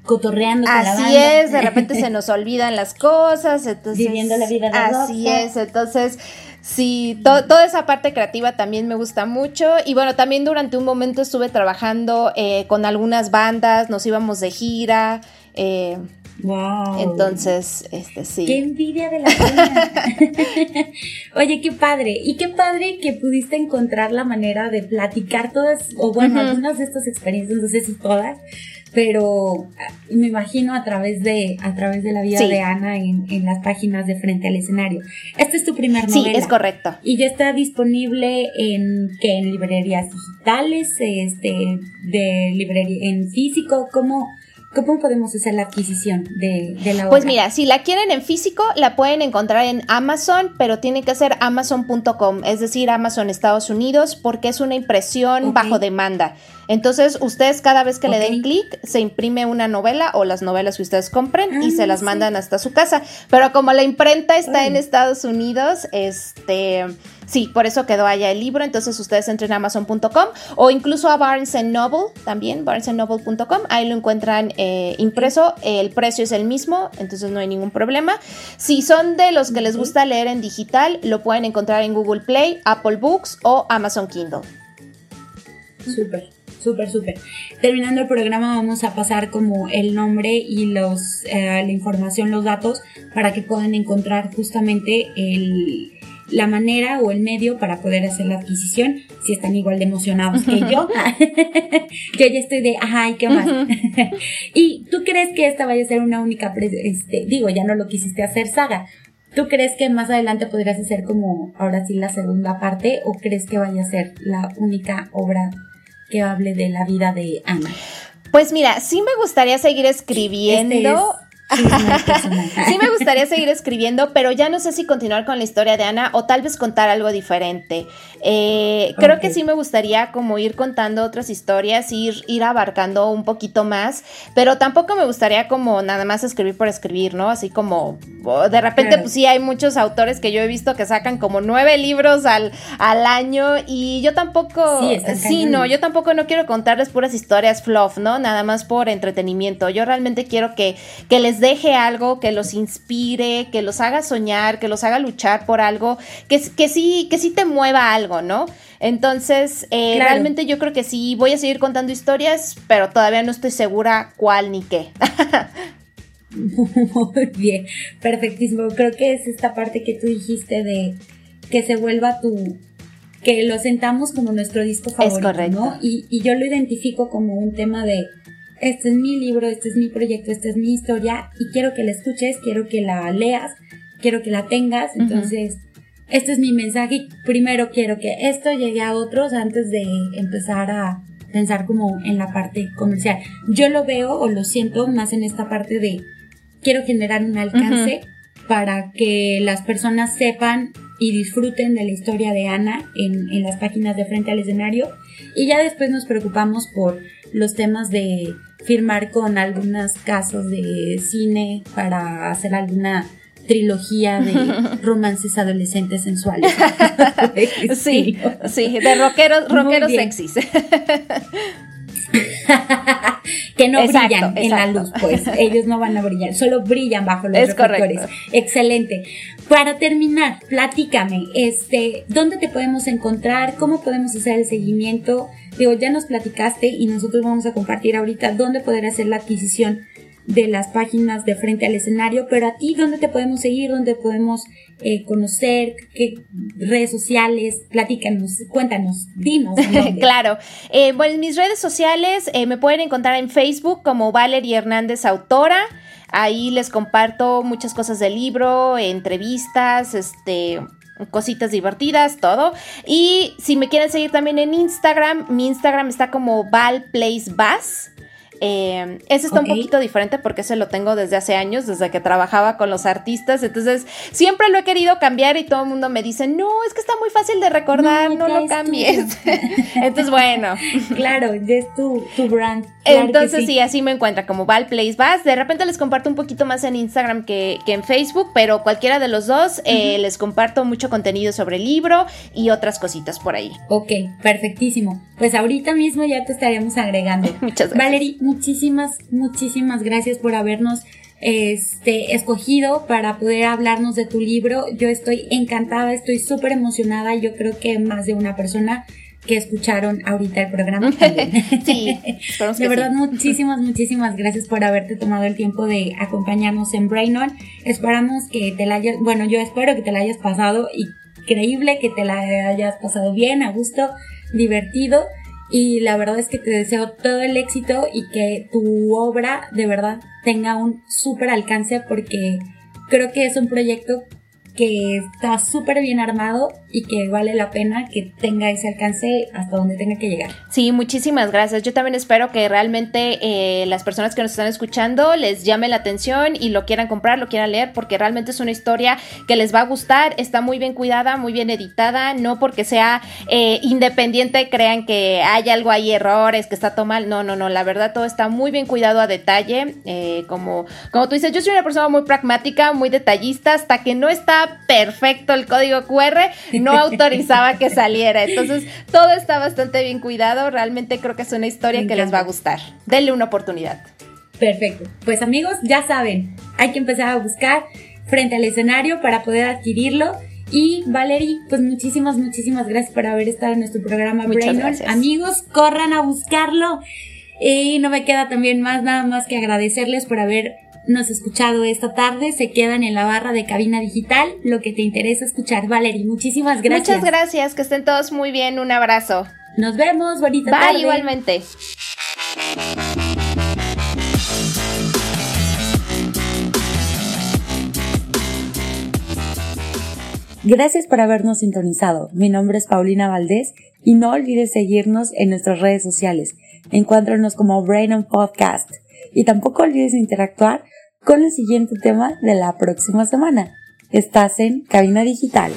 cotorreando con Así es, de repente se nos olvidan las cosas, entonces... Viviendo la vida de Así es, entonces... Sí, toda esa parte creativa también me gusta mucho. Y bueno, también durante un momento estuve trabajando eh, con algunas bandas, nos íbamos de gira. Eh, wow. Entonces, este sí. Qué envidia de la vida. Oye, qué padre. Y qué padre que pudiste encontrar la manera de platicar todas, o bueno, algunas de estas experiencias, no sé si todas, pero ah, me imagino a través de, a través de la vida de Ana en, en, las páginas de frente al escenario. Esta es tu primer novela. Sí, es correcto. Y ya está disponible en que en librerías digitales, este, de librería, en físico, ¿cómo? ¿Cómo podemos hacer la adquisición de, de, la obra? Pues mira, si la quieren en físico, la pueden encontrar en Amazon, pero tiene que ser amazon.com, es decir, Amazon Estados Unidos, porque es una impresión bajo demanda. Entonces, ustedes cada vez que le den clic, se imprime una novela o las novelas que ustedes compren y se ah, las mandan hasta su casa. Pero como la imprenta está en Estados Unidos, este, sí, por eso quedó allá el libro. Entonces, ustedes entren a amazon.com o incluso a Barnes Noble también, barnesandnoble.com. Ahí lo encuentran eh, impreso. El precio es el mismo, entonces no hay ningún problema. Si son de los que les gusta leer en digital, lo pueden encontrar en Google Play, Apple Books o Amazon Kindle. Súper. Súper, súper. Terminando el programa vamos a pasar como el nombre y los, eh, la información, los datos, para que puedan encontrar justamente el, la manera o el medio para poder hacer la adquisición si están igual de emocionados que yo. yo ya estoy de, ay, ¿qué más? ¿Y tú crees que esta vaya a ser una única, este, digo, ya no lo quisiste hacer saga? ¿Tú crees que más adelante podrías hacer como ahora sí la segunda parte o crees que vaya a ser la única obra que hable de la vida de Ana? Pues mira, sí me gustaría seguir escribiendo. Este sí me gustaría seguir escribiendo, pero ya no sé si continuar con la historia de Ana o tal vez contar algo diferente. Eh, creo que sí me gustaría como ir contando otras historias, ir, ir abarcando un poquito más, pero tampoco me gustaría como nada más escribir por escribir, ¿no? Así como de repente, pues sí, hay muchos autores que yo he visto que sacan como nueve libros al, al año y yo tampoco, sí, no, yo tampoco no quiero contarles puras historias fluff, ¿no? Nada más por entretenimiento. Yo realmente quiero que, que les deje algo, que los inspire, que los haga soñar, que los haga luchar por algo, que, que sí, que sí te mueva algo, ¿no? Entonces, eh, realmente yo creo que sí voy a seguir contando historias, pero todavía no estoy segura cuál ni qué. Muy bien, perfectísimo. Creo que es esta parte que tú dijiste de que se vuelva tu, que lo sentamos como nuestro disco favorito, ¿no? Y, y yo lo identifico como un tema de este es mi libro, este es mi proyecto, esta es mi historia y quiero que la escuches, quiero que la leas, quiero que la tengas. Entonces, este es mi mensaje. Primero quiero que esto llegue a otros antes de empezar a pensar como en la parte comercial. Yo lo veo o lo siento más en esta parte de quiero generar un alcance para que las personas sepan y disfruten de la historia de Ana en, en las páginas de frente al escenario y ya después nos preocupamos por los temas de firmar con algunos casos de cine para hacer alguna trilogía de romances adolescentes sensuales. sí, sí, de rockeros, rockeros sexys. Que no brillan en la luz, pues ellos no van a brillar, solo brillan bajo los reflectores. Excelente. Para terminar, platícame, este, ¿dónde te podemos encontrar? ¿Cómo podemos hacer el seguimiento? Digo, ya nos platicaste y nosotros vamos a compartir ahorita dónde poder hacer la adquisición de las páginas de frente al escenario, pero a ti, ¿dónde te podemos seguir? ¿Dónde podemos eh, conocer? ¿Qué redes sociales? Platícanos, cuéntanos, dinos. claro. Eh, bueno, mis redes sociales eh, me pueden encontrar en Facebook como Valerie Hernández Autora. Ahí les comparto muchas cosas del libro, entrevistas, este, cositas divertidas, todo. Y si me quieren seguir también en Instagram, mi Instagram está como ValPlaceBass. Eh, ese está un poquito diferente porque ese lo tengo desde hace años, desde que trabajaba con los artistas. Entonces, siempre lo he querido cambiar y todo el mundo me dice, no, es que está muy fácil de recordar, no, lo cambies. entonces, bueno. Claro, ya es tu, tu brand. Entonces, sí. así me encuentra como Val Place Bass. De repente les comparto un poquito más en Instagram que, en Facebook, pero cualquiera de los dos eh, les comparto mucho contenido sobre el libro y otras cositas por ahí. Ok, perfectísimo. Pues ahorita mismo ya te estaríamos agregando. Muchas gracias. Valerie, muchísimas, muchísimas gracias por habernos este, escogido para poder hablarnos de tu libro. Yo estoy encantada, estoy súper emocionada. Yo creo que más de una persona que escucharon ahorita el programa también. sí, de verdad, muchísimas, muchísimas gracias por haberte tomado el tiempo de acompañarnos en Brain On. Esperamos que te la hayas, bueno, yo espero que te la hayas pasado increíble, que te la hayas pasado bien, a gusto, divertido y la verdad es que te deseo todo el éxito y que tu obra de verdad tenga un súper alcance porque creo que es un proyecto que está súper bien armado y que vale la pena que tenga ese alcance hasta donde tenga que llegar. Sí, muchísimas gracias. Yo también espero que realmente eh, las personas que nos están escuchando les llame la atención y lo quieran comprar, lo quieran leer, porque realmente es una historia que les va a gustar, está muy bien cuidada, muy bien editada, no porque sea eh, independiente crean que hay algo ahí, errores, que está todo mal, no, no, no, la verdad todo está muy bien cuidado a detalle, eh, como, como tú dices, yo soy una persona muy pragmática, muy detallista, hasta que no está perfecto el código QR, no autorizaba que saliera. Entonces, todo está bastante bien cuidado. Realmente creo que es una historia que les va a gustar. Denle una oportunidad. Perfecto. Pues amigos, ya saben, hay que empezar a buscar frente al escenario para poder adquirirlo. Y Valerie, pues muchísimas, muchísimas gracias por haber estado en nuestro programa Muchas Amigos, corran a buscarlo. Y no me queda también más, nada más que agradecerles por haber nos escuchado esta tarde, se quedan en la barra de cabina digital, lo que te interesa escuchar. Valerie, muchísimas gracias. Muchas gracias, que estén todos muy bien, un abrazo. Nos vemos, bonita Bye, tarde. igualmente. Gracias por habernos sintonizado. Mi nombre es Paulina Valdés y no olvides seguirnos en nuestras redes sociales Encuéntranos como Brain on Podcast. Y tampoco olvides interactuar con el siguiente tema de la próxima semana. Estás en Cabina Digital.